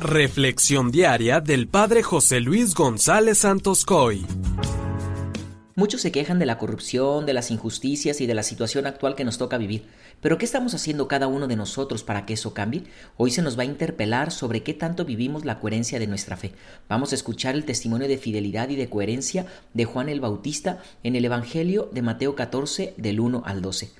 Reflexión diaria del Padre José Luis González Santos Coy. Muchos se quejan de la corrupción, de las injusticias y de la situación actual que nos toca vivir. Pero ¿qué estamos haciendo cada uno de nosotros para que eso cambie? Hoy se nos va a interpelar sobre qué tanto vivimos la coherencia de nuestra fe. Vamos a escuchar el testimonio de fidelidad y de coherencia de Juan el Bautista en el Evangelio de Mateo 14 del 1 al 12.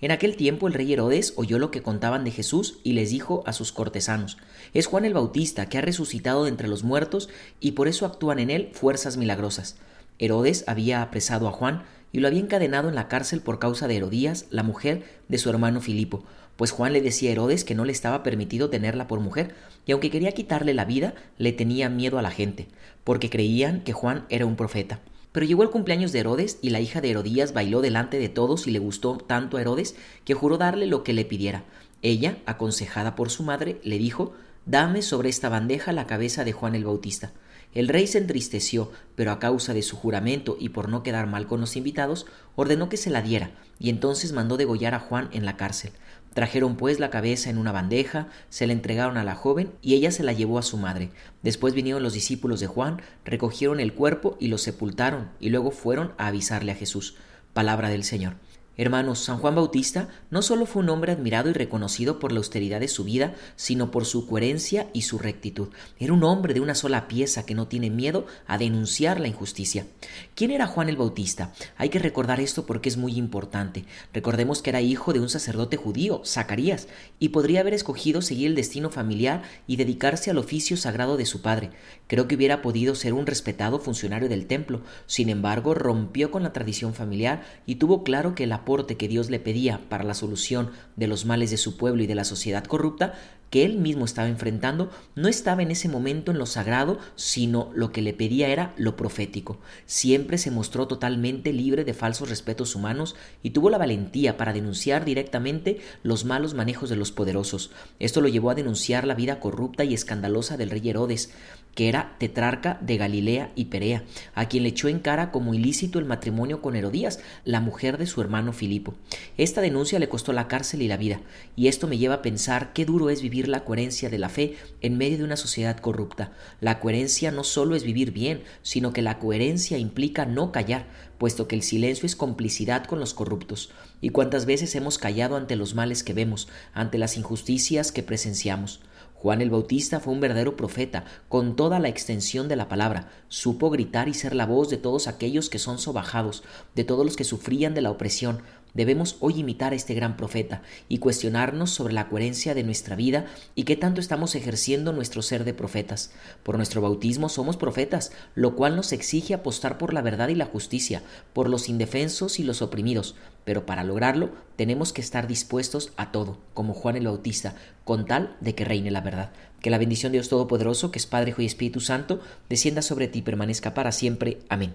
En aquel tiempo el rey Herodes oyó lo que contaban de Jesús y les dijo a sus cortesanos, es Juan el Bautista que ha resucitado de entre los muertos y por eso actúan en él fuerzas milagrosas. Herodes había apresado a Juan y lo había encadenado en la cárcel por causa de Herodías, la mujer de su hermano Filipo, pues Juan le decía a Herodes que no le estaba permitido tenerla por mujer, y aunque quería quitarle la vida, le tenía miedo a la gente, porque creían que Juan era un profeta. Pero llegó el cumpleaños de Herodes y la hija de Herodías bailó delante de todos y le gustó tanto a Herodes que juró darle lo que le pidiera. Ella, aconsejada por su madre, le dijo Dame sobre esta bandeja la cabeza de Juan el Bautista. El rey se entristeció, pero a causa de su juramento y por no quedar mal con los invitados, ordenó que se la diera, y entonces mandó degollar a Juan en la cárcel. Trajeron pues la cabeza en una bandeja, se la entregaron a la joven y ella se la llevó a su madre. Después vinieron los discípulos de Juan, recogieron el cuerpo y lo sepultaron, y luego fueron a avisarle a Jesús. Palabra del Señor. Hermanos, San Juan Bautista no solo fue un hombre admirado y reconocido por la austeridad de su vida, sino por su coherencia y su rectitud. Era un hombre de una sola pieza que no tiene miedo a denunciar la injusticia. ¿Quién era Juan el Bautista? Hay que recordar esto porque es muy importante. Recordemos que era hijo de un sacerdote judío, Zacarías, y podría haber escogido seguir el destino familiar y dedicarse al oficio sagrado de su padre. Creo que hubiera podido ser un respetado funcionario del templo. Sin embargo, rompió con la tradición familiar y tuvo claro que la que Dios le pedía para la solución de los males de su pueblo y de la sociedad corrupta, que él mismo estaba enfrentando no estaba en ese momento en lo sagrado, sino lo que le pedía era lo profético. Siempre se mostró totalmente libre de falsos respetos humanos y tuvo la valentía para denunciar directamente los malos manejos de los poderosos. Esto lo llevó a denunciar la vida corrupta y escandalosa del rey Herodes, que era tetrarca de Galilea y Perea, a quien le echó en cara como ilícito el matrimonio con Herodías, la mujer de su hermano Filipo. Esta denuncia le costó la cárcel y la vida, y esto me lleva a pensar qué duro es la coherencia de la fe en medio de una sociedad corrupta. La coherencia no solo es vivir bien, sino que la coherencia implica no callar, puesto que el silencio es complicidad con los corruptos. Y cuántas veces hemos callado ante los males que vemos, ante las injusticias que presenciamos. Juan el Bautista fue un verdadero profeta, con toda la extensión de la palabra. Supo gritar y ser la voz de todos aquellos que son sobajados, de todos los que sufrían de la opresión, Debemos hoy imitar a este gran profeta y cuestionarnos sobre la coherencia de nuestra vida y qué tanto estamos ejerciendo nuestro ser de profetas. Por nuestro bautismo somos profetas, lo cual nos exige apostar por la verdad y la justicia, por los indefensos y los oprimidos, pero para lograrlo tenemos que estar dispuestos a todo, como Juan el Bautista, con tal de que reine la verdad. Que la bendición de Dios Todopoderoso, que es Padre, Hijo y Espíritu Santo, descienda sobre ti y permanezca para siempre. Amén.